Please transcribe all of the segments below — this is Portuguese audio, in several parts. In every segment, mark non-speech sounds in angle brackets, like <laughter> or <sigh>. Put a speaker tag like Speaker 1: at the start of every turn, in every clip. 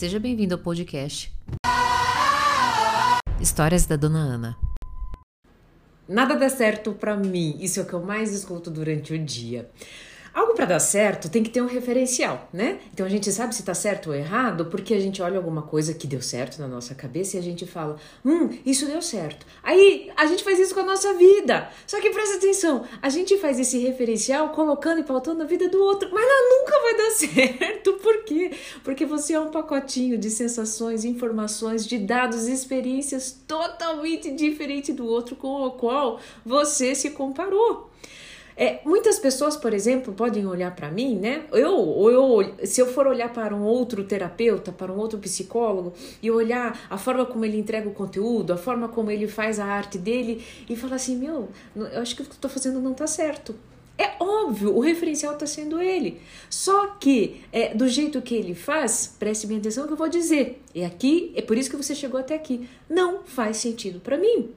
Speaker 1: Seja bem-vindo ao podcast Histórias da Dona Ana.
Speaker 2: Nada dá certo para mim, isso é o que eu mais escuto durante o dia. Algo para dar certo tem que ter um referencial, né? Então a gente sabe se tá certo ou errado porque a gente olha alguma coisa que deu certo na nossa cabeça e a gente fala, hum, isso deu certo. Aí a gente faz isso com a nossa vida. Só que presta atenção, a gente faz esse referencial colocando e pautando a vida do outro, mas ela nunca vai dar <laughs> certo. Por quê? Porque você é um pacotinho de sensações, informações, de dados, experiências totalmente diferente do outro com o qual você se comparou. É, muitas pessoas, por exemplo, podem olhar para mim, né? Eu, ou eu, se eu for olhar para um outro terapeuta, para um outro psicólogo, e olhar a forma como ele entrega o conteúdo, a forma como ele faz a arte dele, e falar assim: meu, eu acho que o que eu tô fazendo não tá certo. É óbvio, o referencial está sendo ele. Só que, é, do jeito que ele faz, preste bem atenção que eu vou dizer. E aqui, é por isso que você chegou até aqui. Não faz sentido para mim.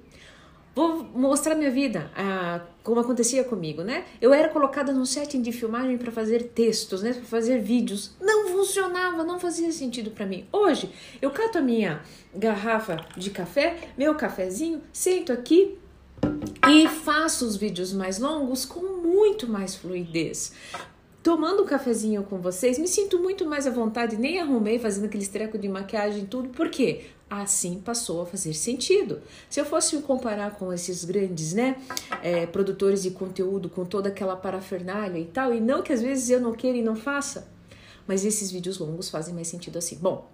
Speaker 2: Vou mostrar minha vida, ah, como acontecia comigo, né? Eu era colocada num setting de filmagem para fazer textos, né? Para fazer vídeos. Não funcionava, não fazia sentido para mim. Hoje, eu cato a minha garrafa de café, meu cafezinho, sento aqui e faço os vídeos mais longos com muito mais fluidez tomando um cafezinho com vocês, me sinto muito mais à vontade, nem arrumei fazendo aquele treco de maquiagem e tudo, por quê? Assim passou a fazer sentido. Se eu fosse comparar com esses grandes, né, é, produtores de conteúdo, com toda aquela parafernália e tal, e não que às vezes eu não queira e não faça, mas esses vídeos longos fazem mais sentido assim. Bom,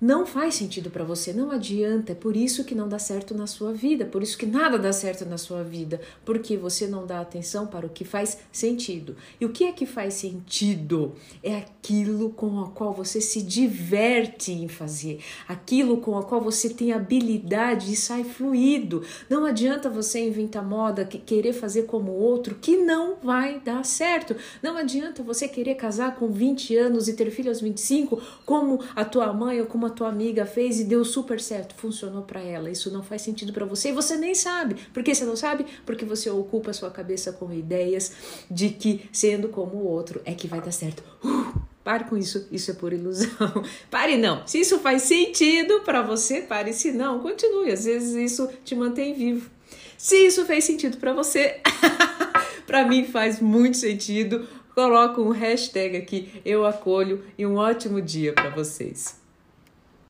Speaker 2: não faz sentido para você, não adianta. É por isso que não dá certo na sua vida, por isso que nada dá certo na sua vida, porque você não dá atenção para o que faz sentido. E o que é que faz sentido? É aquilo com o qual você se diverte em fazer, aquilo com o qual você tem habilidade e sai fluido. Não adianta você inventar moda, querer fazer como outro, que não vai dar certo. Não adianta você querer casar com 20 anos e ter filho aos 25, como a tua mãe ou como a tua amiga fez e deu super certo, funcionou para ela. Isso não faz sentido para você e você nem sabe. Por que você não sabe? Porque você ocupa a sua cabeça com ideias de que sendo como o outro é que vai dar certo. Uh, pare com isso, isso é por ilusão. <laughs> Pare não. Se isso faz sentido para você, pare. Se não, continue. Às vezes isso te mantém vivo. Se isso fez sentido para você, <laughs> para mim faz muito sentido. Coloco um hashtag aqui, eu acolho e um ótimo dia para vocês.